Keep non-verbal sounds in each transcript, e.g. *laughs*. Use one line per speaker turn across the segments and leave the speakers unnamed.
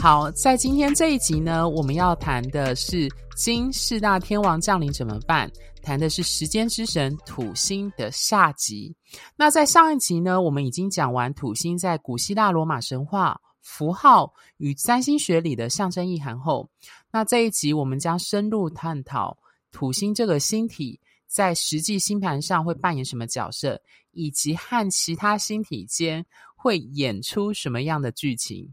好，在今天这一集呢，我们要谈的是金四大天王降临怎么办？谈的是时间之神土星的下集。那在上一集呢，我们已经讲完土星在古希腊罗马神话符号与占星学里的象征意涵后，那这一集我们将深入探讨土星这个星体在实际星盘上会扮演什么角色，以及和其他星体间会演出什么样的剧情。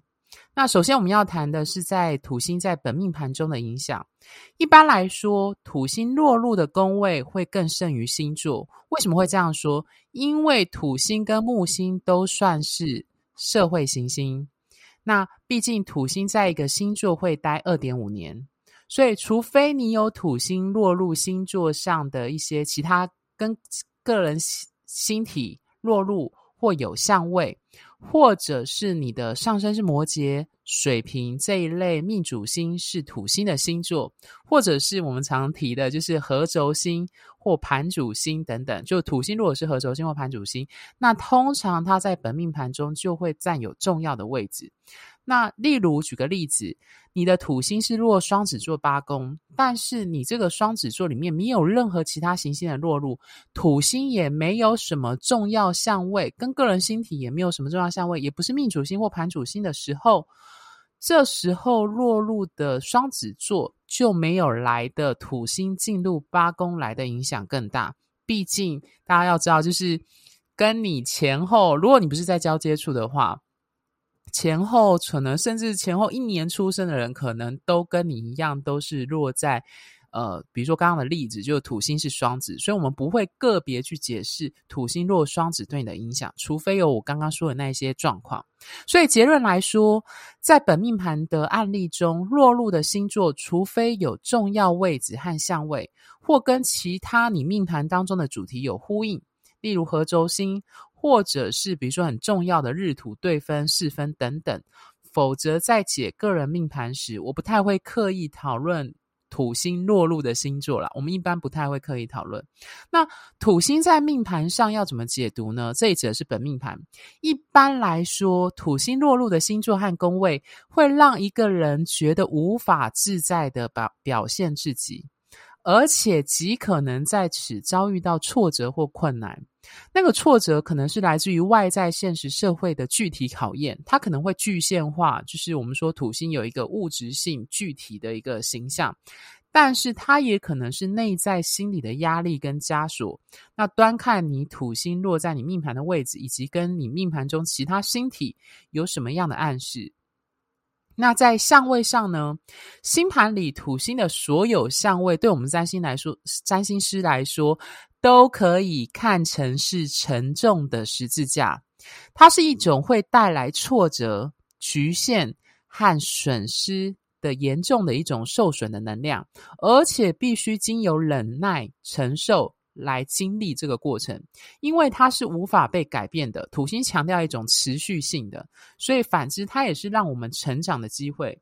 那首先我们要谈的是在土星在本命盘中的影响。一般来说，土星落入的宫位会更胜于星座。为什么会这样说？因为土星跟木星都算是社会行星。那毕竟土星在一个星座会待二点五年，所以除非你有土星落入星座上的一些其他跟个人星体落入或有相位。或者是你的上升是摩羯、水瓶这一类命主星是土星的星座，或者是我们常提的，就是合轴星或盘主星等等。就土星如果是合轴星或盘主星，那通常它在本命盘中就会占有重要的位置。那例如举个例子，你的土星是落双子座八宫，但是你这个双子座里面没有任何其他行星的落入，土星也没有什么重要相位，跟个人星体也没有什么重要相位，也不是命主星或盘主星的时候，这时候落入的双子座就没有来的土星进入八宫来的影响更大。毕竟大家要知道，就是跟你前后，如果你不是在交接处的话。前后可能甚至前后一年出生的人，可能都跟你一样，都是落在呃，比如说刚刚的例子，就是土星是双子，所以我们不会个别去解释土星落双子对你的影响，除非有我刚刚说的那些状况。所以结论来说，在本命盘的案例中，落入的星座，除非有重要位置和相位，或跟其他你命盘当中的主题有呼应，例如合轴星。或者是比如说很重要的日土对分、四分等等，否则在解个人命盘时，我不太会刻意讨论土星落入的星座啦。我们一般不太会刻意讨论。那土星在命盘上要怎么解读呢？这一则是本命盘。一般来说，土星落入的星座和宫位，会让一个人觉得无法自在的表表现自己。而且极可能在此遭遇到挫折或困难，那个挫折可能是来自于外在现实社会的具体考验，它可能会具现化，就是我们说土星有一个物质性具体的一个形象，但是它也可能是内在心理的压力跟枷锁。那端看你土星落在你命盘的位置，以及跟你命盘中其他星体有什么样的暗示。那在相位上呢？星盘里土星的所有相位，对我们占星来说，占星师来说，都可以看成是沉重的十字架。它是一种会带来挫折、局限和损失的严重的一种受损的能量，而且必须经由忍耐承受。来经历这个过程，因为它是无法被改变的。土星强调一种持续性的，所以反之，它也是让我们成长的机会。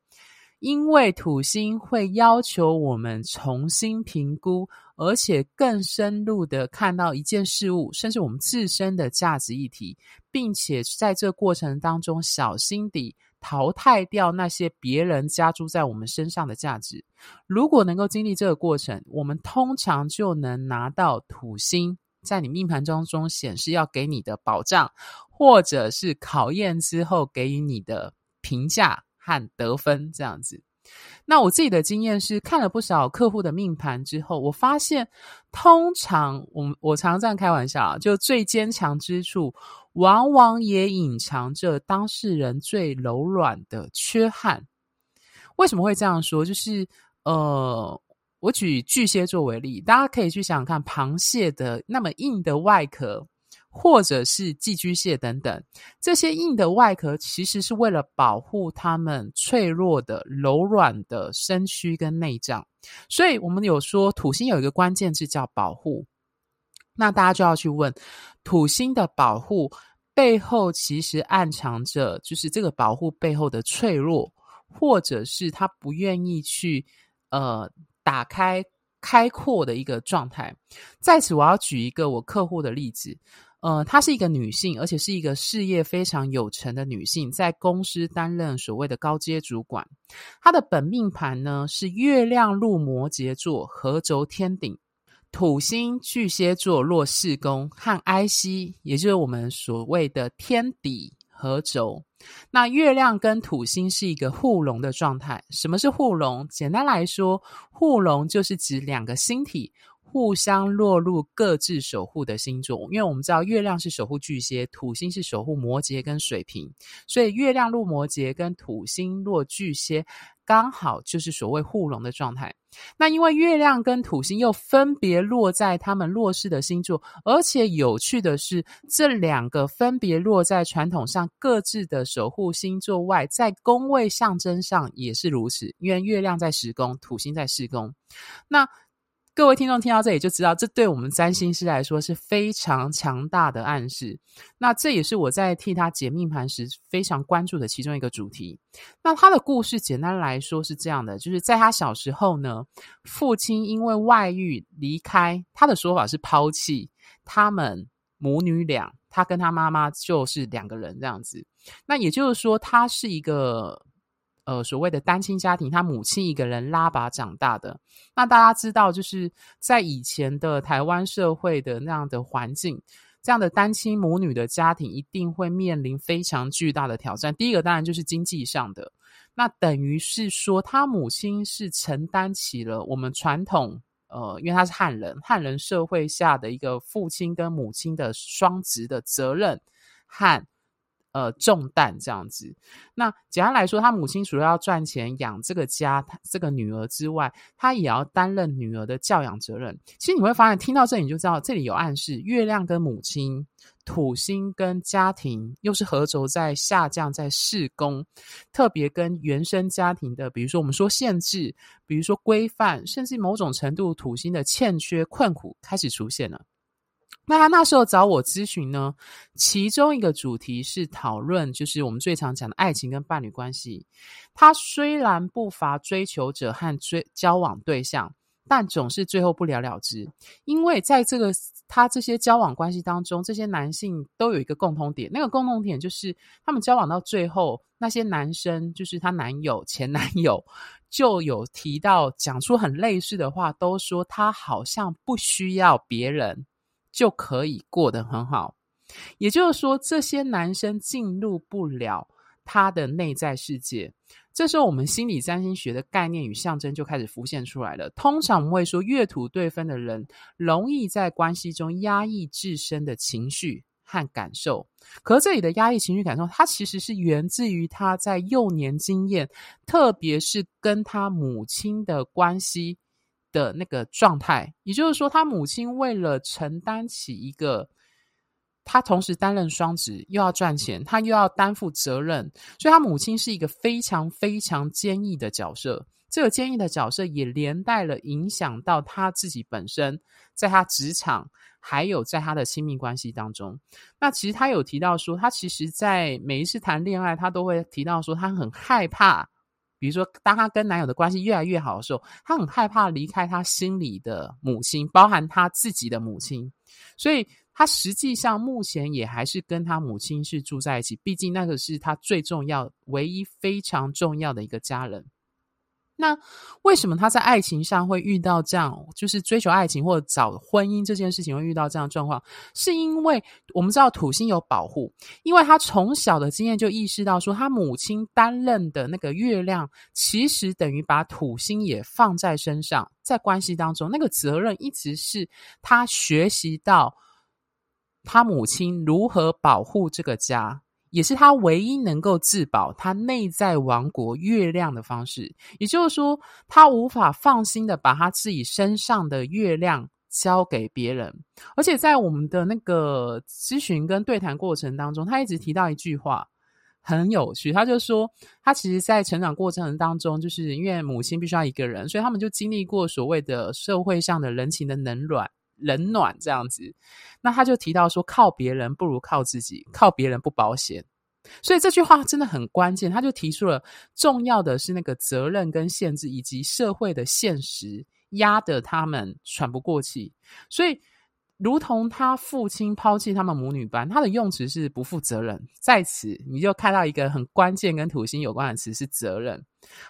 因为土星会要求我们重新评估，而且更深入的看到一件事物，甚至我们自身的价值议题，并且在这过程当中小心地。淘汰掉那些别人加诸在我们身上的价值。如果能够经历这个过程，我们通常就能拿到土星在你命盘当中显示要给你的保障，或者是考验之后给予你的评价和得分这样子。那我自己的经验是，看了不少客户的命盘之后，我发现，通常我我常常这样开玩笑啊，就最坚强之处，往往也隐藏着当事人最柔软的缺憾。为什么会这样说？就是呃，我举巨蟹座为例，大家可以去想想看，螃蟹的那么硬的外壳。或者是寄居蟹等等，这些硬的外壳其实是为了保护它们脆弱的、柔软的身躯跟内脏。所以，我们有说土星有一个关键字叫保护。那大家就要去问，土星的保护背后其实暗藏着，就是这个保护背后的脆弱，或者是他不愿意去呃打开开阔的一个状态。在此，我要举一个我客户的例子。呃，她是一个女性，而且是一个事业非常有成的女性，在公司担任所谓的高阶主管。她的本命盘呢是月亮入摩羯座，合轴天顶，土星巨蟹座落四宫，和 I C，，也就是我们所谓的天底合轴。那月亮跟土星是一个互融的状态。什么是互融？简单来说，互融就是指两个星体。互相落入各自守护的星座，因为我们知道月亮是守护巨蟹，土星是守护摩羯跟水瓶，所以月亮入摩羯跟土星落巨蟹，刚好就是所谓互融的状态。那因为月亮跟土星又分别落在他们弱势的星座，而且有趣的是，这两个分别落在传统上各自的守护星座外，在宫位象征上也是如此，因为月亮在十宫，土星在四宫。那各位听众听到这里就知道，这对我们占星师来说是非常强大的暗示。那这也是我在替他解命盘时非常关注的其中一个主题。那他的故事简单来说是这样的：就是在他小时候呢，父亲因为外遇离开，他的说法是抛弃他们母女俩，他跟他妈妈就是两个人这样子。那也就是说，他是一个。呃，所谓的单亲家庭，他母亲一个人拉拔长大的。那大家知道，就是在以前的台湾社会的那样的环境，这样的单亲母女的家庭一定会面临非常巨大的挑战。第一个当然就是经济上的，那等于是说，他母亲是承担起了我们传统，呃，因为他是汉人，汉人社会下的一个父亲跟母亲的双职的责任和。呃，重担这样子。那简单来说，他母亲除了要赚钱养这个家，这个女儿之外，他也要担任女儿的教养责任。其实你会发现，听到这里你就知道，这里有暗示：月亮跟母亲，土星跟家庭，又是合轴在下降在四宫，特别跟原生家庭的，比如说我们说限制，比如说规范，甚至某种程度土星的欠缺、困苦开始出现了。那他那时候找我咨询呢，其中一个主题是讨论，就是我们最常讲的爱情跟伴侣关系。他虽然不乏追求者和追交往对象，但总是最后不了了之。因为在这个他这些交往关系当中，这些男性都有一个共同点，那个共同点就是他们交往到最后，那些男生就是他男友、前男友，就有提到讲出很类似的话，都说他好像不需要别人。就可以过得很好，也就是说，这些男生进入不了他的内在世界。这时候，我们心理占星学的概念与象征就开始浮现出来了。通常我们会说，月土对分的人容易在关系中压抑自身的情绪和感受。可是这里的压抑情绪感受，它其实是源自于他在幼年经验，特别是跟他母亲的关系。的那个状态，也就是说，他母亲为了承担起一个，他同时担任双职，又要赚钱，他又要担负责任，所以他母亲是一个非常非常坚毅的角色。这个坚毅的角色也连带了影响到他自己本身，在他职场，还有在他的亲密关系当中。那其实他有提到说，他其实在每一次谈恋爱，他都会提到说，他很害怕。比如说，当她跟男友的关系越来越好的时候，她很害怕离开她心里的母亲，包含她自己的母亲，所以她实际上目前也还是跟她母亲是住在一起，毕竟那个是她最重要、唯一非常重要的一个家人。那为什么他在爱情上会遇到这样，就是追求爱情或者找婚姻这件事情会遇到这样状况？是因为我们知道土星有保护，因为他从小的经验就意识到说，他母亲担任的那个月亮，其实等于把土星也放在身上，在关系当中，那个责任一直是他学习到他母亲如何保护这个家。也是他唯一能够自保他内在王国月亮的方式，也就是说，他无法放心的把他自己身上的月亮交给别人。而且在我们的那个咨询跟对谈过程当中，他一直提到一句话。很有趣，他就说，他其实，在成长过程当中，就是因为母亲必须要一个人，所以他们就经历过所谓的社会上的人情的冷暖，冷暖这样子。那他就提到说，靠别人不如靠自己，靠别人不保险。所以这句话真的很关键，他就提出了重要的是那个责任跟限制，以及社会的现实压得他们喘不过气，所以。如同他父亲抛弃他们母女般，他的用词是不负责任。在此，你就看到一个很关键跟土星有关的词是责任，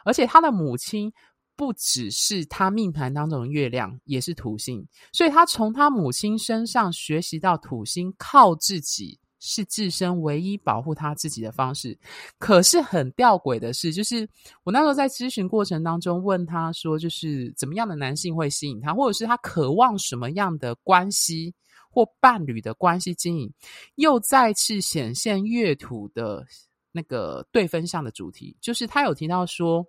而且他的母亲不只是他命盘当中的月亮，也是土星，所以他从他母亲身上学习到土星靠自己。是自身唯一保护他自己的方式。可是很吊诡的是，就是我那时候在咨询过程当中问他说，就是怎么样的男性会吸引他，或者是他渴望什么样的关系或伴侣的关系经营，又再次显现月土的那个对分项的主题，就是他有提到说。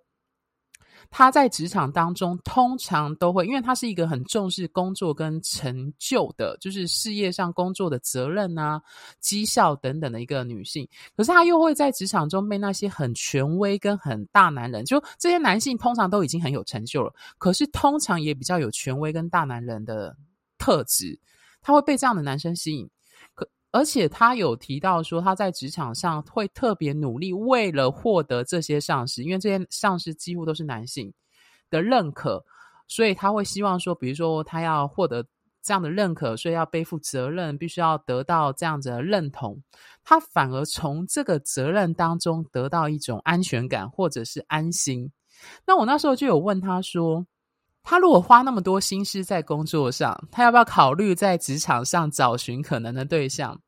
他在职场当中通常都会，因为他是一个很重视工作跟成就的，就是事业上工作的责任啊、绩效等等的一个女性。可是他又会在职场中被那些很权威跟很大男人，就这些男性通常都已经很有成就了，可是通常也比较有权威跟大男人的特质，他会被这样的男生吸引。而且他有提到说，他在职场上会特别努力，为了获得这些上司，因为这些上司几乎都是男性的认可，所以他会希望说，比如说他要获得这样的认可，所以要背负责任，必须要得到这样子的认同。他反而从这个责任当中得到一种安全感，或者是安心。那我那时候就有问他说。他如果花那么多心思在工作上，他要不要考虑在职场上找寻可能的对象？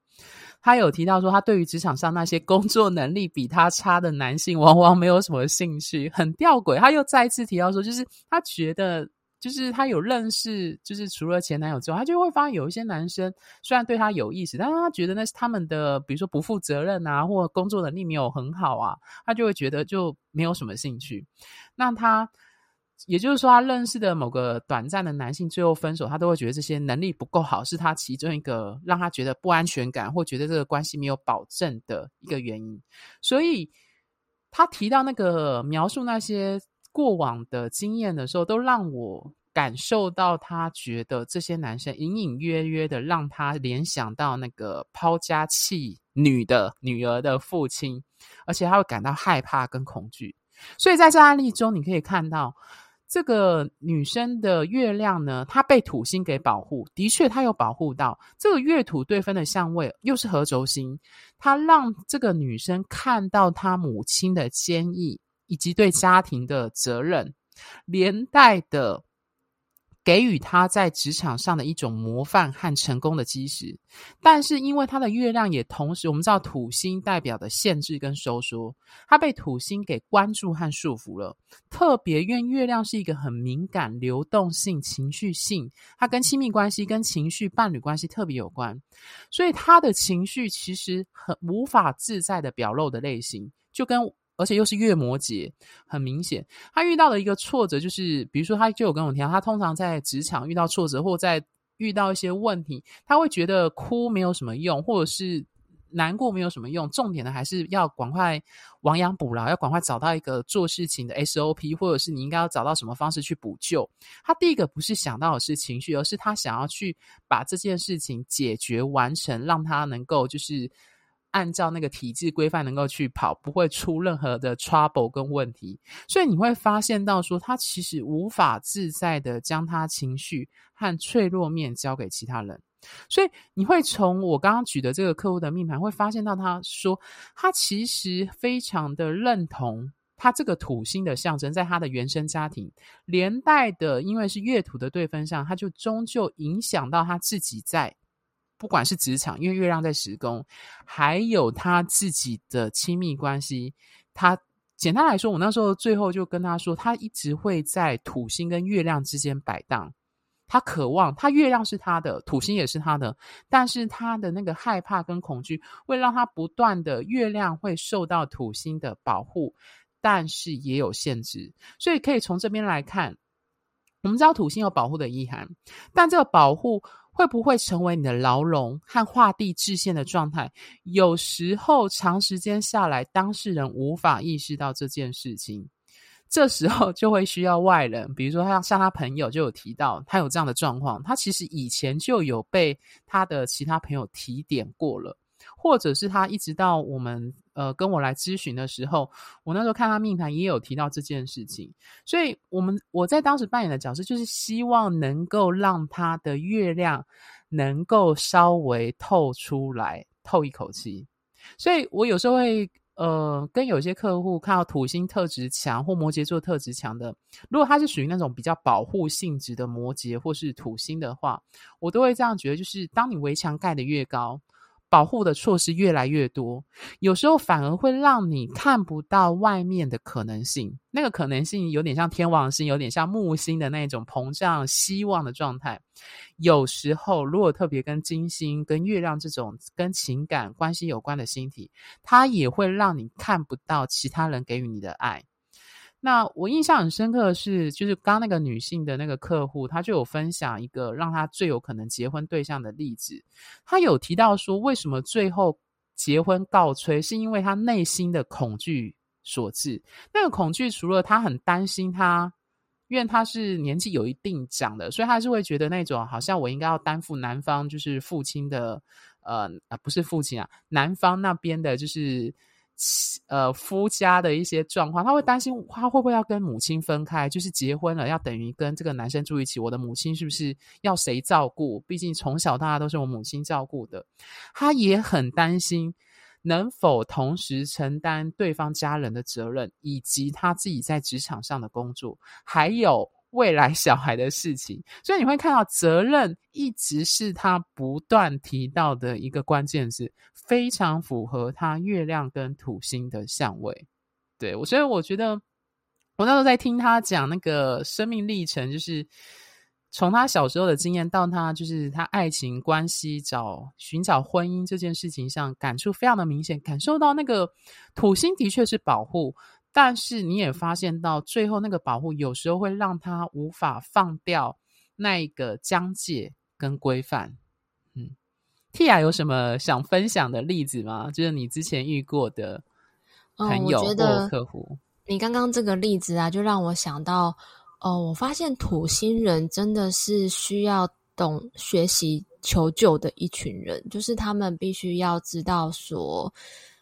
他有提到说，他对于职场上那些工作能力比他差的男性，往往没有什么兴趣，很吊诡。他又再次提到说，就是他觉得，就是他有认识，就是除了前男友之外，他就会发现有一些男生虽然对他有意思，但是他觉得那是他们的，比如说不负责任啊，或工作能力没有很好啊，他就会觉得就没有什么兴趣。那他。也就是说，他认识的某个短暂的男性，最后分手，他都会觉得这些能力不够好，是他其中一个让他觉得不安全感，或觉得这个关系没有保证的一个原因。所以，他提到那个描述那些过往的经验的时候，都让我感受到他觉得这些男生隐隐约约的让他联想到那个抛家弃女的女儿的父亲，而且他会感到害怕跟恐惧。所以在这案例中，你可以看到。这个女生的月亮呢，她被土星给保护，的确她有保护到。这个月土对分的相位又是合轴星，她让这个女生看到她母亲的坚毅以及对家庭的责任，连带的。给予他在职场上的一种模范和成功的基石，但是因为他的月亮也同时，我们知道土星代表的限制跟收缩，他被土星给关注和束缚了。特别因为月亮是一个很敏感、流动性、情绪性，它跟亲密关系、跟情绪、伴侣关系特别有关，所以他的情绪其实很无法自在的表露的类型，就跟。而且又是月摩羯，很明显，他遇到的一个挫折就是，比如说，他就有跟我提到，他通常在职场遇到挫折，或在遇到一些问题，他会觉得哭没有什么用，或者是难过没有什么用。重点的还是要赶快亡羊补牢，要赶快找到一个做事情的 SOP，或者是你应该要找到什么方式去补救。他第一个不是想到的是情绪，而是他想要去把这件事情解决完成，让他能够就是。按照那个体制规范能够去跑，不会出任何的 trouble 跟问题，所以你会发现到说，他其实无法自在的将他情绪和脆弱面交给其他人，所以你会从我刚刚举的这个客户的命盘，会发现到他说，他其实非常的认同他这个土星的象征，在他的原生家庭连带的，因为是月土的对分相，他就终究影响到他自己在。不管是职场，因为月亮在十宫，还有他自己的亲密关系，他简单来说，我那时候最后就跟他说，他一直会在土星跟月亮之间摆荡。他渴望，他月亮是他的，土星也是他的，但是他的那个害怕跟恐惧，会让他不断的月亮会受到土星的保护，但是也有限制，所以可以从这边来看。我们知道土星有保护的意涵，但这个保护会不会成为你的牢笼和画地制限的状态？有时候长时间下来，当事人无法意识到这件事情，这时候就会需要外人，比如说他像他朋友就有提到他有这样的状况，他其实以前就有被他的其他朋友提点过了。或者是他一直到我们呃跟我来咨询的时候，我那时候看他命盘也有提到这件事情，所以我们我在当时扮演的角色就是希望能够让他的月亮能够稍微透出来，透一口气。所以我有时候会呃跟有些客户看到土星特质强或摩羯座特质强的，如果他是属于那种比较保护性质的摩羯或是土星的话，我都会这样觉得，就是当你围墙盖得越高。保护的措施越来越多，有时候反而会让你看不到外面的可能性。那个可能性有点像天王星，有点像木星的那种膨胀希望的状态。有时候，如果特别跟金星、跟月亮这种跟情感关系有关的星体，它也会让你看不到其他人给予你的爱。那我印象很深刻的是，就是刚刚那个女性的那个客户，她就有分享一个让她最有可能结婚对象的例子。她有提到说，为什么最后结婚告吹，是因为她内心的恐惧所致。那个恐惧除了她很担心她，因为她是年纪有一定长的，所以她是会觉得那种好像我应该要担负男方就是父亲的，呃啊不是父亲啊，男方那边的就是。呃，夫家的一些状况，他会担心他会不会要跟母亲分开，就是结婚了要等于跟这个男生住一起，我的母亲是不是要谁照顾？毕竟从小到大都是我母亲照顾的，他也很担心能否同时承担对方家人的责任，以及他自己在职场上的工作，还有。未来小孩的事情，所以你会看到责任一直是他不断提到的一个关键字，非常符合他月亮跟土星的相位。对我，所以我觉得我那时候在听他讲那个生命历程，就是从他小时候的经验到他就是他爱情关系找寻找婚姻这件事情上，感触非常的明显，感受到那个土星的确是保护。但是你也发现到最后那个保护，有时候会让他无法放掉那一个疆界跟规范。嗯，Tia 有什么想分享的例子吗？就是你之前遇过的朋友或客户。嗯，
你刚刚这个例子啊，就让我想到，哦，我发现土星人真的是需要懂学习求救的一群人，就是他们必须要知道说。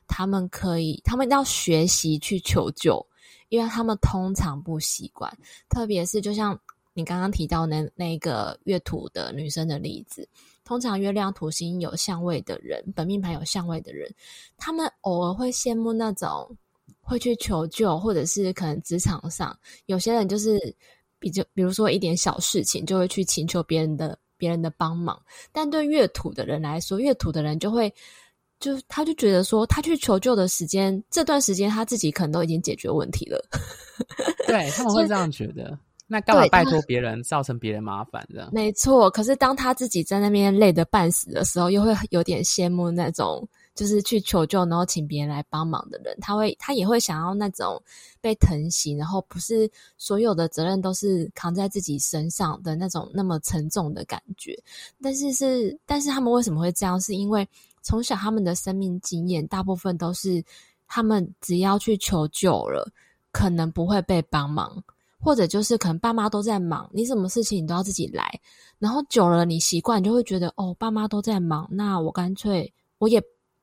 他们可以，他们要学习去求救，因为他们通常不习惯，特别是就像你刚刚提到那那个月土的女生的例子，通常月亮土星有相位的人，本命盘有相位的人，他们偶尔会羡慕那种会去求救，或者是可能职场上有些人就是比较，比如说一点小事情就会去请求别人的别人的帮忙，但对月土的人来说，月土的人就会。就他就觉得说，他去求救的时间，这段时间他自己可能都已经解决问题了。*laughs*
对，他们会这样觉得，那干嘛拜托别人，造成别人麻烦这样？
没错。可是当他自己在那边累得半死的时候，又会有点羡慕那种就是去求救，然后请别人来帮忙的人。他会，他也会想要那种被疼惜，然后不是所有的责任都是扛在自己身上的那种那么沉重的感觉。但是是，但是他们为什么会这样？是因为。从小，他们的生命经验大部分都是，他们只要去求救了，可能不会被帮忙，或者就是可能爸妈都在忙，你什么事情你都要自己来。然后久了，你习惯，就会觉得哦，爸妈都在忙，那我干脆我也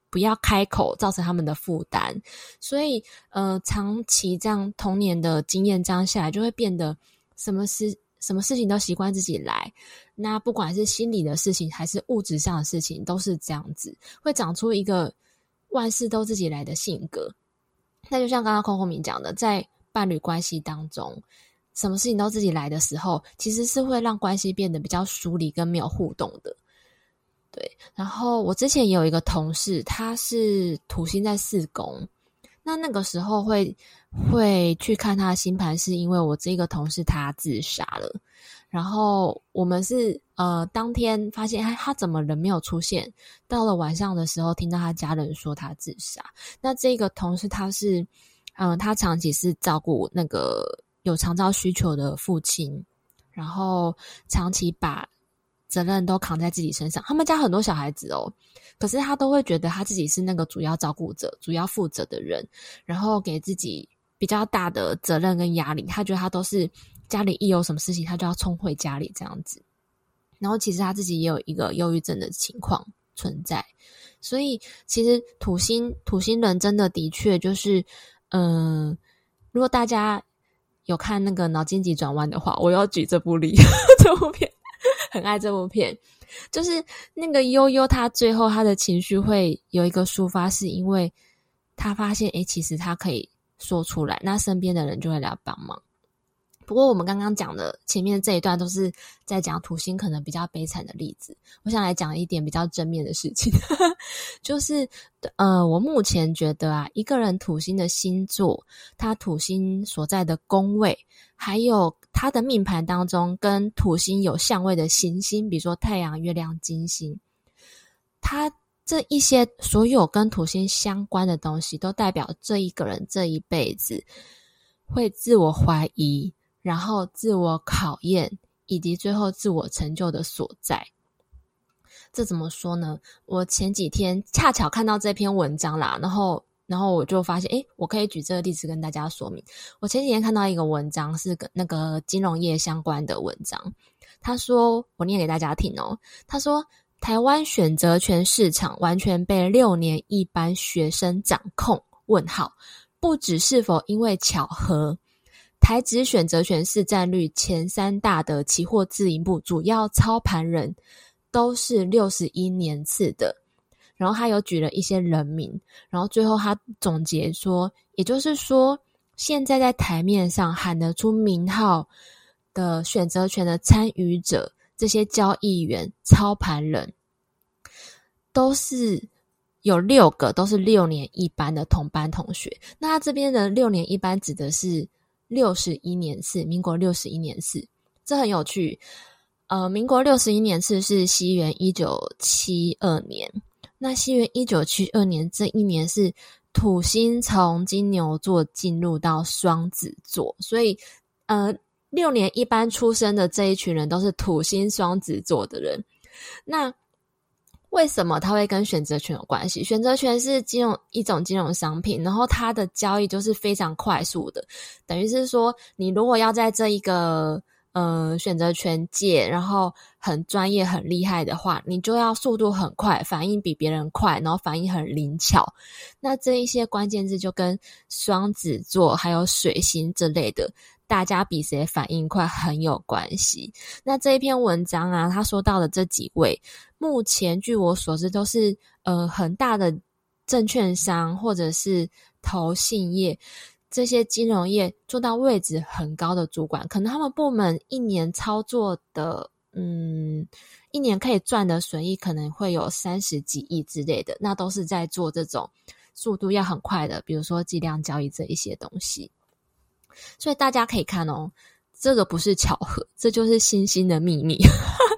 不要开口，造成他们的负担。所以，呃，长期这样童年的经验这样下来，就会变得什么事。什么事情都习惯自己来，那不管是心理的事情还是物质上的事情，都是这样子，会长出一个万事都自己来的性格。那就像刚刚空空明讲的，在伴侣关系当中，什么事情都自己来的时候，其实是会让关系变得比较疏离跟没有互动的。对，然后我之前也有一个同事，他是土星在四宫。那那个时候会会去看他的星盘，是因为我这个同事他自杀了，然后我们是呃当天发现，哎，他怎么人没有出现？到了晚上的时候，听到他家人说他自杀。那这个同事他是，嗯、他长期是照顾那个有长照需求的父亲，然后长期把责任都扛在自己身上。他们家很多小孩子哦，可是他都会觉得他自己是那个主要照顾者、主要负责的人，然后给自己比较大的责任跟压力。他觉得他都是家里一有什么事情，他就要冲回家里这样子。然后其实他自己也有一个忧郁症的情况存在，所以其实土星土星人真的的确就是，嗯、如果大家有看那个脑筋急转弯的话，我要举这部例，*laughs* 这部片很爱这部片，就是那个悠悠，他最后他的情绪会有一个抒发，是因为他发现，诶，其实他可以说出来，那身边的人就会来帮忙。不过我们刚刚讲的前面这一段都是在讲土星可能比较悲惨的例子，我想来讲一点比较正面的事情，*laughs* 就是呃，我目前觉得啊，一个人土星的星座，他土星所在的宫位，还有他的命盘当中跟土星有相位的行星，比如说太阳、月亮、金星，他这一些所有跟土星相关的东西，都代表这一个人这一辈子会自我怀疑。然后自我考验，以及最后自我成就的所在，这怎么说呢？我前几天恰巧看到这篇文章啦，然后，然后我就发现，诶，我可以举这个例子跟大家说明。我前几天看到一个文章，是跟那个金融业相关的文章。他说，我念给大家听哦。他说，台湾选择权市场完全被六年一班学生掌控？问号，不只是否因为巧合。台指选择权市占率前三大的期货自营部主要操盘人都是六十一年次的，然后他有举了一些人名，然后最后他总结说，也就是说，现在在台面上喊得出名号的选择权的参与者，这些交易员、操盘人，都是有六个都是六年一班的同班同学。那他这边的六年一班指的是。六十一年次，民国六十一年次，这很有趣。呃，民国六十一年次是西元一九七二年。那西元一九七二年这一年是土星从金牛座进入到双子座，所以呃，六年一班出生的这一群人都是土星双子座的人。那为什么它会跟选择权有关系？选择权是金融一种金融商品，然后它的交易就是非常快速的，等于是说，你如果要在这一个呃选择权界，然后很专业、很厉害的话，你就要速度很快，反应比别人快，然后反应很灵巧。那这一些关键字就跟双子座还有水星之类的。大家比谁反应快很有关系。那这一篇文章啊，他说到的这几位，目前据我所知都是呃很大的证券商或者是投信业这些金融业做到位置很高的主管，可能他们部门一年操作的嗯，一年可以赚的损益可能会有三十几亿之类的，那都是在做这种速度要很快的，比如说计量交易这一些东西。所以大家可以看哦，这个不是巧合，这就是星星的秘密，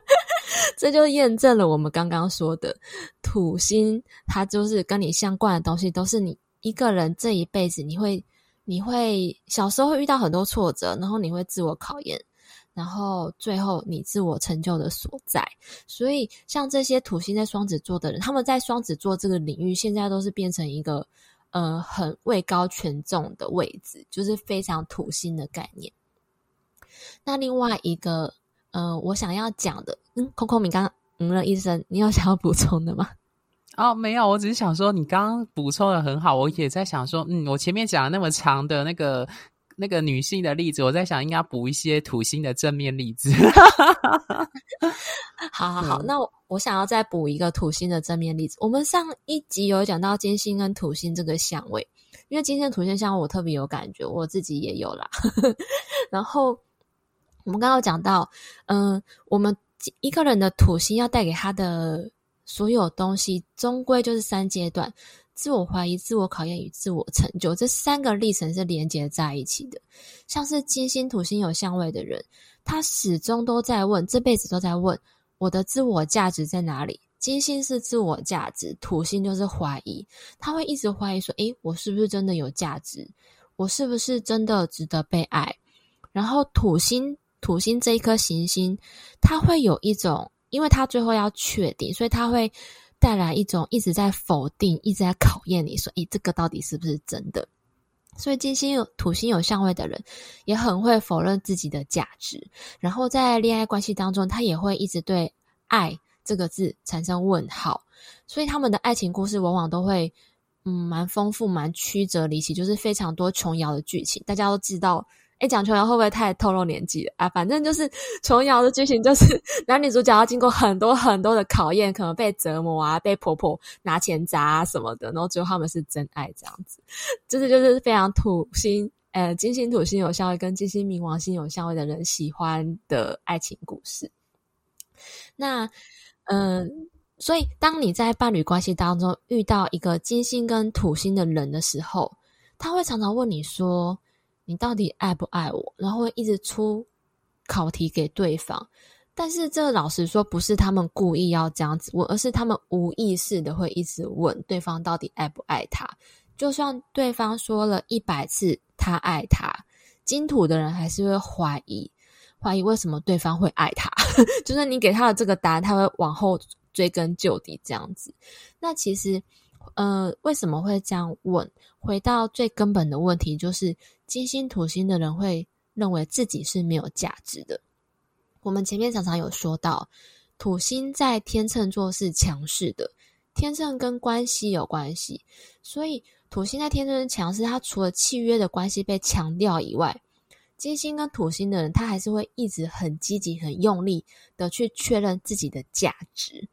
*laughs* 这就验证了我们刚刚说的土星，它就是跟你相关的东西，都是你一个人这一辈子，你会你会小时候会遇到很多挫折，然后你会自我考验，然后最后你自我成就的所在。所以像这些土星在双子座的人，他们在双子座这个领域，现在都是变成一个。呃，很位高权重的位置，就是非常土星的概念。那另外一个，呃，我想要讲的，嗯，空空，你刚刚嗯了一声，你有想要补充的吗？*laughs*
哦，没有，我只是想说，你刚刚补充的很好，我也在想说，嗯，我前面讲了那么长的那个。那个女性的例子，我在想应该补一些土星的正面例子。*laughs*
好好好，那我我想要再补一个土星的正面例子。我们上一集有讲到金星跟土星这个相位，因为金星土星相位我特别有感觉，我自己也有啦。*laughs* 然后我们刚刚讲到，嗯、呃，我们一个人的土星要带给他的所有东西，终归就是三阶段。自我怀疑、自我考验与自我成就这三个历程是连接在一起的。像是金星、土星有相位的人，他始终都在问，这辈子都在问：我的自我价值在哪里？金星是自我价值，土星就是怀疑。他会一直怀疑说：诶，我是不是真的有价值？我是不是真的值得被爱？然后土星。土星这一颗行星，它会有一种，因为它最后要确定，所以它会带来一种一直在否定、一直在考验你说，诶，这个到底是不是真的？所以金星土星有相位的人，也很会否认自己的价值，然后在恋爱关系当中，他也会一直对“爱”这个字产生问号，所以他们的爱情故事往往都会。嗯，蛮丰富，蛮曲折离奇，就是非常多琼瑶的剧情。大家都知道，诶，讲琼瑶会不会太透露年纪了啊？反正就是 *laughs* 琼瑶的剧情，就是 *laughs* 男女主角要经过很多很多的考验，可能被折磨啊，被婆婆拿钱砸啊什么的，然后最后他们是真爱这样子。这是就是非常土星，呃，金星土星有相位，跟金星冥王星有相位的人喜欢的爱情故事。那，嗯、所以，当你在伴侣关系当中遇到一个金星跟土星的人的时候，他会常常问你说：“你到底爱不爱我？”然后会一直出考题给对方。但是，这老实说，不是他们故意要这样子问，而是他们无意识的会一直问对方到底爱不爱他。就算对方说了一百次他爱他，金土的人还是会怀疑，怀疑为什么对方会爱他。*laughs* 就算你给他的这个答案，他会往后。追根究底这样子，那其实，呃，为什么会这样问？回到最根本的问题，就是金星土星的人会认为自己是没有价值的。我们前面常常有说到，土星在天秤座是强势的，天秤跟关系有关系，所以土星在天秤是强势，它除了契约的关系被强调以外。金星跟土星的人，他还是会一直很积极、很用力的去确认自己的价值。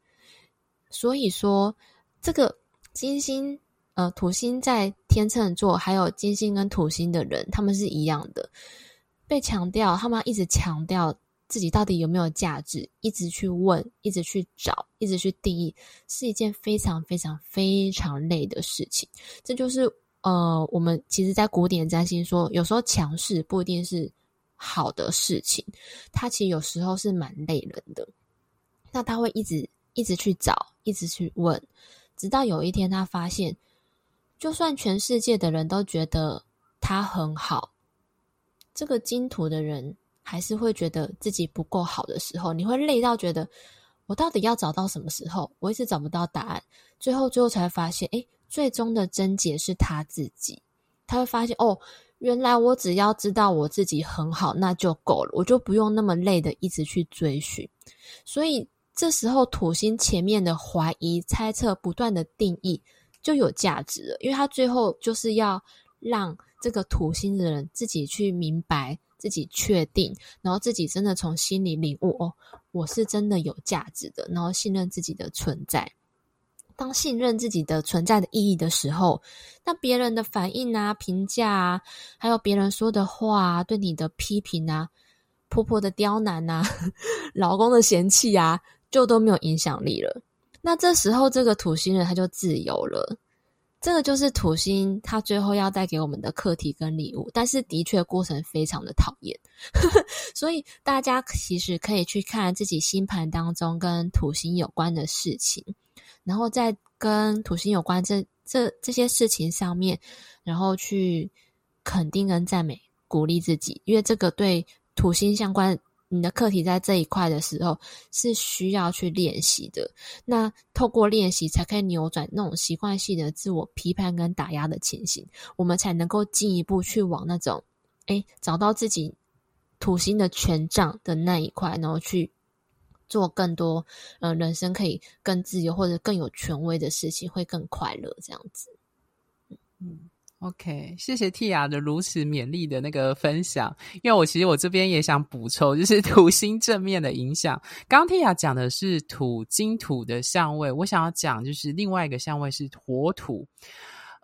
所以说，这个金星呃土星在天秤座，还有金星跟土星的人，他们是一样的，被强调，他们一直强调自己到底有没有价值，一直去问，一直去找，一直去定义，是一件非常非常非常累的事情。这就是呃，我们其实，在古典占星说，有时候强势不一定是好的事情，它其实有时候是蛮累人的。那他会一直。一直去找，一直去问，直到有一天他发现，就算全世界的人都觉得他很好，这个金土的人还是会觉得自己不够好的时候，你会累到觉得，我到底要找到什么时候？我一直找不到答案，最后最后才发现，诶，最终的症结是他自己。他会发现，哦，原来我只要知道我自己很好，那就够了，我就不用那么累的一直去追寻，所以。这时候，土星前面的怀疑、猜测、不断的定义就有价值了，因为他最后就是要让这个土星的人自己去明白、自己确定，然后自己真的从心里领悟：哦，我是真的有价值的，然后信任自己的存在。当信任自己的存在的意义的时候，那别人的反应啊、评价啊，还有别人说的话啊、对你的批评啊、婆婆的刁难啊、*laughs* 老公的嫌弃啊。就都没有影响力了。那这时候，这个土星人他就自由了。这个就是土星他最后要带给我们的课题跟礼物。但是，的确过程非常的讨厌。*laughs* 所以，大家其实可以去看自己星盘当中跟土星有关的事情，然后在跟土星有关这这这些事情上面，然后去肯定跟赞美、鼓励自己，因为这个对土星相关。你的课题在这一块的时候是需要去练习的，那透过练习才可以扭转那种习惯性的自我批判跟打压的情形，我们才能够进一步去往那种，诶，找到自己土星的权杖的那一块，然后去做更多，呃，人生可以更自由或者更有权威的事情，会更快乐这样子，
嗯。OK，谢谢 Tia 的如此勉励的那个分享。因为我其实我这边也想补充，就是 *laughs* 土星正面的影响。刚刚 Tia 讲的是土金土的相位，我想要讲就是另外一个相位是火土。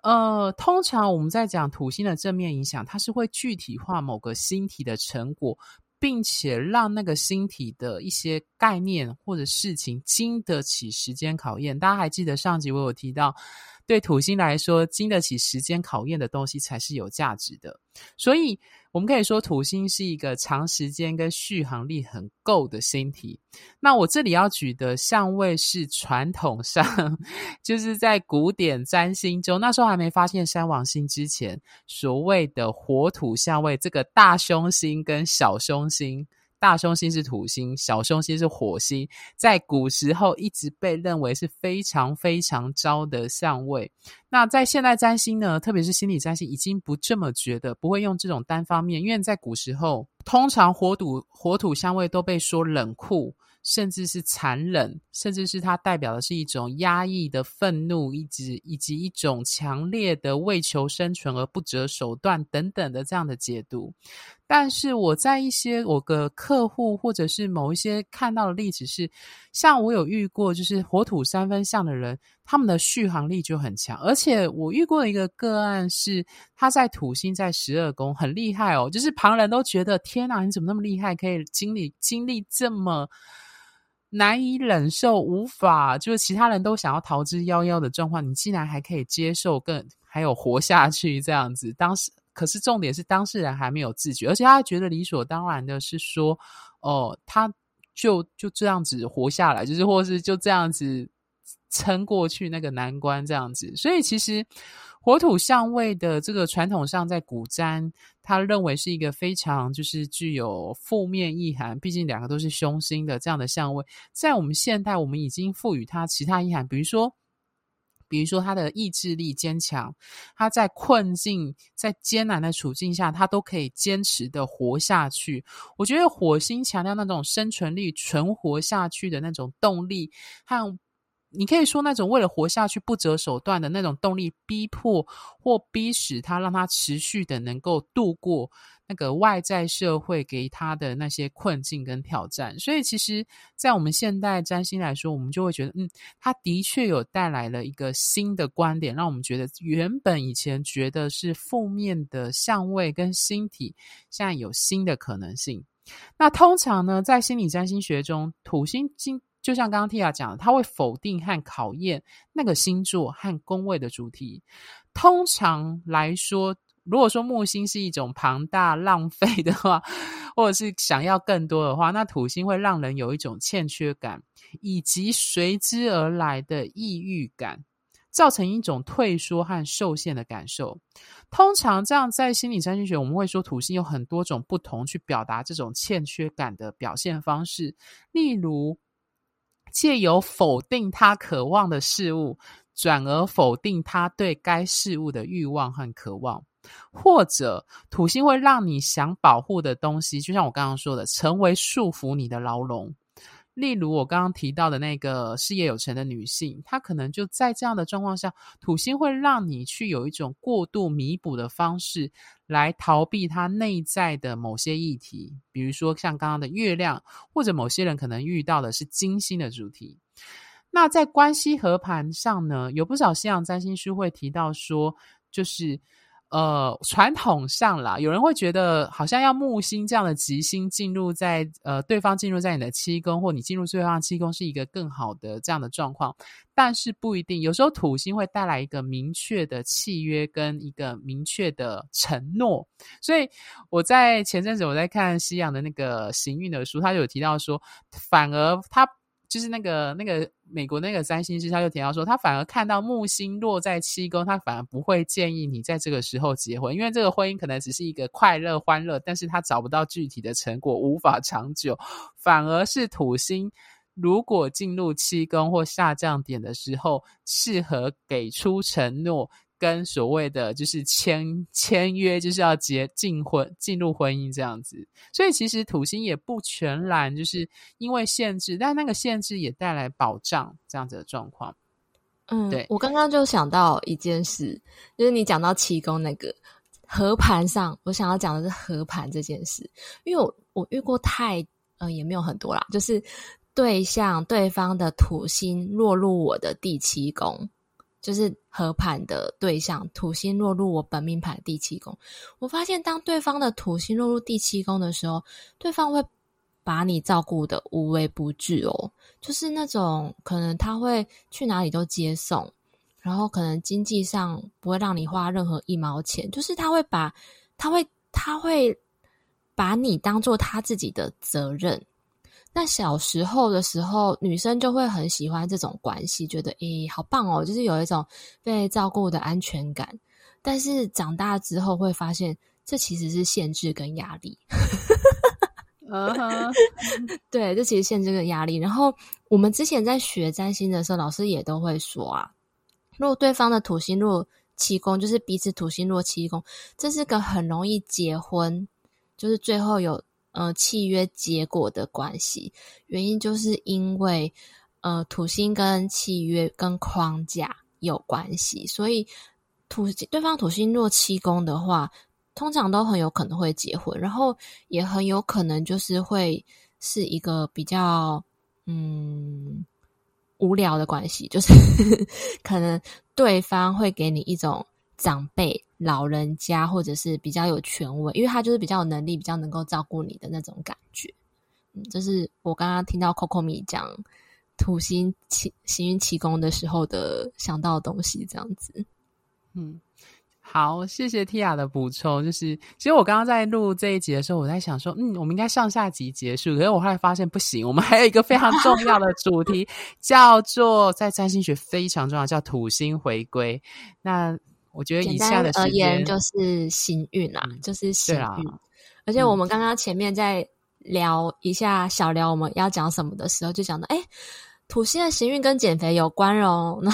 呃，通常我们在讲土星的正面影响，它是会具体化某个星体的成果，并且让那个星体的一些概念或者事情经得起时间考验。大家还记得上集我有提到，对土星来说，经得起时间考验的东西才是有价值的。所以，我们可以说土星是一个长时间跟续航力很够的星体。那我这里要举的相位是传统上，*laughs* 就是在古典占星中，那时候还没发现山王星之前，所谓的火土相位，这个大凶星跟小凶星大凶星是土星，小凶星是火星，在古时候一直被认为是非常非常招的相位。那在现代占星呢，特别是心理占星，已经不这么觉得，不会用这种单方面，因为在古时候，通常火土火土相位都被说冷酷。甚至是残忍，甚至是它代表的是一种压抑的愤怒，以及以及一种强烈的为求生存而不择手段等等的这样的解读。但是我在一些我的客户或者是某一些看到的例子是，像我有遇过，就是火土三分相的人，他们的续航力就很强。而且我遇过一个个案是，他在土星在十二宫很厉害哦，就是旁人都觉得天哪，你怎么那么厉害，可以经历经历这么。难以忍受，无法就是其他人都想要逃之夭夭的状况，你竟然还可以接受，更还有活下去这样子。当时可是重点是当事人还没有自觉，而且他觉得理所当然的是说，哦，他就就这样子活下来，就是或是就这样子撑过去那个难关这样子。所以其实。火土相位的这个传统上，在古占，他认为是一个非常就是具有负面意涵，毕竟两个都是凶星的这样的相位。在我们现代，我们已经赋予它其他意涵，比如说，比如说他的意志力坚强，他在困境、在艰难的处境下，他都可以坚持的活下去。我觉得火星强调那种生存力、存活下去的那种动力和。你可以说那种为了活下去不择手段的那种动力，逼迫或逼使他，让他持续的能够度过那个外在社会给他的那些困境跟挑战。所以，其实，在我们现代占星来说，我们就会觉得，嗯，他的确有带来了一个新的观点，让我们觉得原本以前觉得是负面的相位跟星体，现在有新的可能性。那通常呢，在心理占星学中，土星金。就像刚刚 Tia 讲的，他会否定和考验那个星座和宫位的主题。通常来说，如果说木星是一种庞大浪费的话，或者是想要更多的话，那土星会让人有一种欠缺感，以及随之而来的抑郁感，造成一种退缩和受限的感受。通常这样，在心理占星学，我们会说土星有很多种不同去表达这种欠缺感的表现方式，例如。借由否定他渴望的事物，转而否定他对该事物的欲望和渴望，或者土星会让你想保护的东西，就像我刚刚说的，成为束缚你的牢笼。例如我刚刚提到的那个事业有成的女性，她可能就在这样的状况下，土星会让你去有一种过度弥补的方式，来逃避她内在的某些议题，比如说像刚刚的月亮，或者某些人可能遇到的是金星的主题。那在关系合盘上呢，有不少西洋占星书会提到说，就是。呃，传统上啦，有人会觉得好像要木星这样的吉星进入在呃对方进入在你的七宫，或你进入对方七宫是一个更好的这样的状况，但是不一定。有时候土星会带来一个明确的契约跟一个明确的承诺，所以我在前阵子我在看西洋的那个行运的书，他有提到说，反而他。就是那个那个美国那个占星师，他就提到说，他反而看到木星落在七宫，他反而不会建议你在这个时候结婚，因为这个婚姻可能只是一个快乐欢乐，但是他找不到具体的成果，无法长久。反而是土星如果进入七宫或下降点的时候，适合给出承诺。跟所谓的就是签签约，就是要结进婚进入婚姻这样子，所以其实土星也不全然就是因为限制，但那个限制也带来保障这样子的状况。
嗯，
对，
我刚刚就想到一件事，就是你讲到七宫那个合盘上，我想要讲的是合盘这件事，因为我我遇过太呃也没有很多啦，就是对象对方的土星落入我的第七宫。就是合盘的对象，土星落入我本命盘第七宫。我发现，当对方的土星落入第七宫的时候，对方会把你照顾得无微不至哦。就是那种可能他会去哪里都接送，然后可能经济上不会让你花任何一毛钱。就是他会把，他会，他会把你当做他自己的责任。那小时候的时候，女生就会很喜欢这种关系，觉得诶，好棒哦，就是有一种被照顾的安全感。但是长大之后会发现，这其实是限制跟压力。*laughs*
嗯哼，*laughs*
对，这其实限制这个压力。然后我们之前在学占星的时候，老师也都会说啊，如果对方的土星落七宫，就是彼此土星落七宫，这是个很容易结婚，就是最后有呃契约结果的关系。原因就是因为呃土星跟契约跟框架有关系，所以土对方土星若七宫的话。通常都很有可能会结婚，然后也很有可能就是会是一个比较嗯无聊的关系，就是 *laughs* 可能对方会给你一种长辈、老人家或者是比较有权威，因为他就是比较有能力、比较能够照顾你的那种感觉。嗯，这是我刚刚听到 Coco 米讲土星奇行运七功的时候的想到的东西，这样子，
嗯。好，谢谢 Tia 的补充。就是，其实我刚刚在录这一集的时候，我在想说，嗯，我们应该上下集结束。可是我后来发现不行，我们还有一个非常重要的 *laughs* 主题，叫做在占星学非常重要，叫土星回归。那我觉得以下的
而言就是行运啊，嗯、就是行运。而且我们刚刚前面在聊一下小聊我们要讲什么的时候，就讲到，哎。土星的行运跟减肥有关哦，*laughs* 那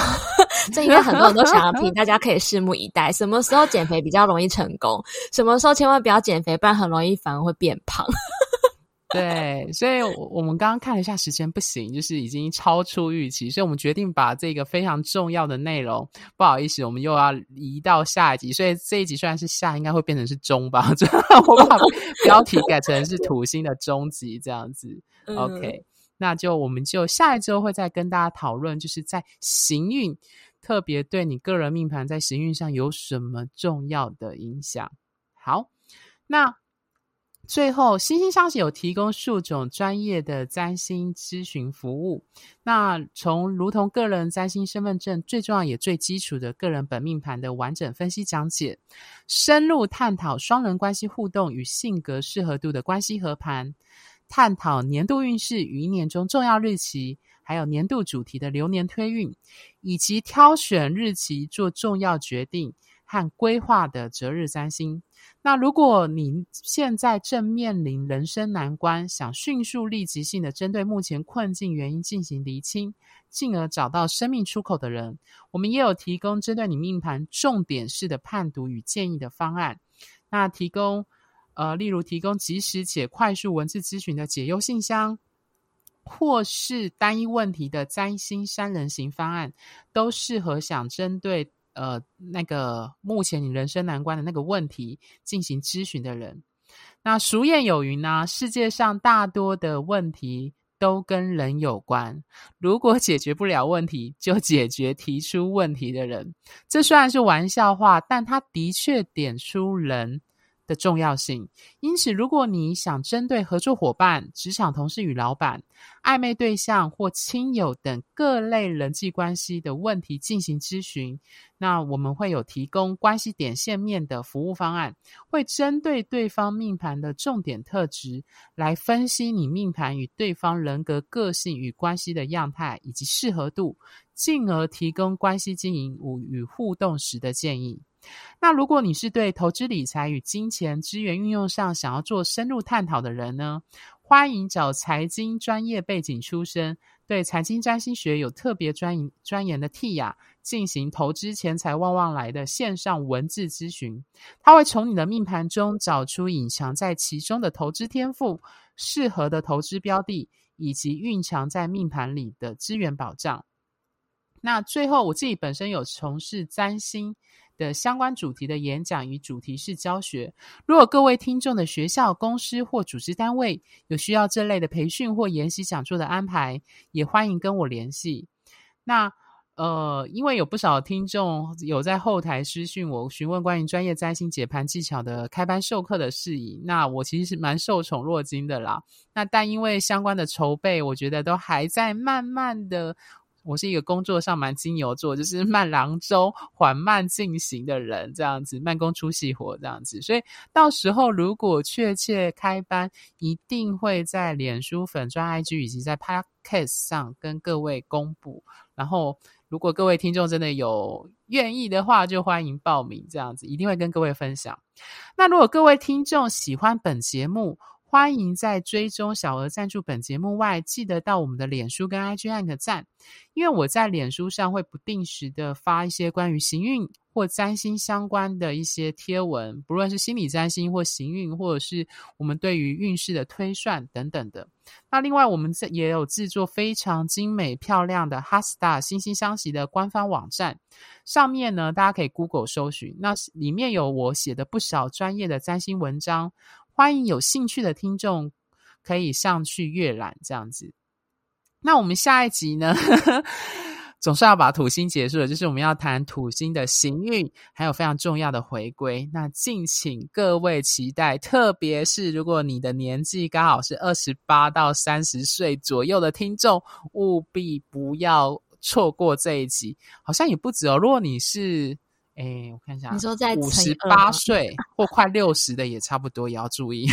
这应该很多人都想要听，大家可以拭目以待。什么时候减肥比较容易成功？什么时候千万不要减肥，不然很容易反而会变胖。*laughs*
对，所以我们刚刚看了一下时间，不行，就是已经超出预期，所以我们决定把这个非常重要的内容，不好意思，我们又要移到下一集。所以这一集虽然是下，应该会变成是中吧？*laughs* 我把 *laughs* 标题改成是土星的终极这样子。OK。那就我们就下一周会再跟大家讨论，就是在行运特别对你个人命盘在行运上有什么重要的影响。好，那最后星星相惜有提供数种专业的占星咨询服务。那从如同个人占星身份证最重要也最基础的个人本命盘的完整分析讲解，深入探讨双人关系互动与性格适合度的关系合盘。探讨年度运势与一年中重要日期，还有年度主题的流年推运，以及挑选日期做重要决定和规划的择日占星。那如果您现在正面临人生难关，想迅速立即性的针对目前困境原因进行厘清，进而找到生命出口的人，我们也有提供针对你命盘重点式的判读与建议的方案。那提供。呃，例如提供即时且快速文字咨询的解忧信箱，或是单一问题的占星三人行方案，都适合想针对呃那个目前你人生难关的那个问题进行咨询的人。那俗谚有云呢、世界上大多的问题都跟人有关，如果解决不了问题，就解决提出问题的人。这虽然是玩笑话，但他的确点出人的重要性。因此，如果你想针对合作伙伴、职场同事与老板、暧昧对象或亲友等各类人际关系的问题进行咨询，那我们会有提供关系点线面的服务方案，会针对对方命盘的重点特质来分析你命盘与对方人格个性与关系的样态以及适合度，进而提供关系经营与互动时的建议。那如果你是对投资理财与金钱资源运用上想要做深入探讨的人呢，欢迎找财经专业背景出身、对财经占星学有特别专专研的 Tia 进行投资钱财旺旺来的线上文字咨询。他会从你的命盘中找出隐藏在其中的投资天赋、适合的投资标的，以及蕴藏在命盘里的资源保障。那最后，我自己本身有从事占星的相关主题的演讲与主题式教学，如果各位听众的学校、公司或组织单位有需要这类的培训或研习讲座的安排，也欢迎跟我联系。那呃，因为有不少听众有在后台私讯我，询问关于专业占星解盘技巧的开班授课的事宜，那我其实是蛮受宠若惊的啦。那但因为相关的筹备，我觉得都还在慢慢的。我是一个工作上蛮金牛座，就是慢郎中、缓慢进行的人，这样子慢工出细活这样子。所以到时候如果确切开班，一定会在脸书粉专 IG 以及在 Podcast 上跟各位公布。然后如果各位听众真的有愿意的话，就欢迎报名这样子，一定会跟各位分享。那如果各位听众喜欢本节目，欢迎在追踪小额赞助本节目外，记得到我们的脸书跟 IG 按个赞，因为我在脸书上会不定时的发一些关于行运或占星相关的一些贴文，不论是心理占星或行运，或者是我们对于运势的推算等等的。那另外，我们这也有制作非常精美漂亮的 HeartStar 心星相惜的官方网站，上面呢，大家可以 Google 搜寻，那里面有我写的不少专业的占星文章。欢迎有兴趣的听众可以上去阅览，这样子。那我们下一集呢，*laughs* 总是要把土星结束了，就是我们要谈土星的行运，还有非常重要的回归。那敬请各位期待，特别是如果你的年纪刚好是二十八到三十岁左右的听众，务必不要错过这一集。好像也不止哦，如果你是。哎，我看一下，
你说在
五十八岁或快六十的也差不多，也要注意。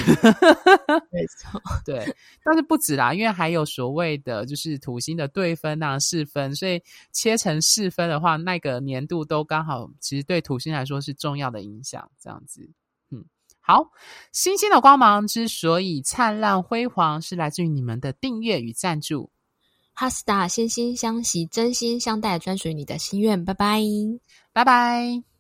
*laughs*
没错，
对，但是不止啦，因为还有所谓的就是土星的对分啊、四分，所以切成四分的话，那个年度都刚好，其实对土星来说是重要的影响。这样子，嗯，好，星星的光芒之所以灿烂辉煌，是来自于你们的订阅与赞助。
哈斯达，心心相惜，真心相待，专属于你的心愿。拜拜。
拜拜。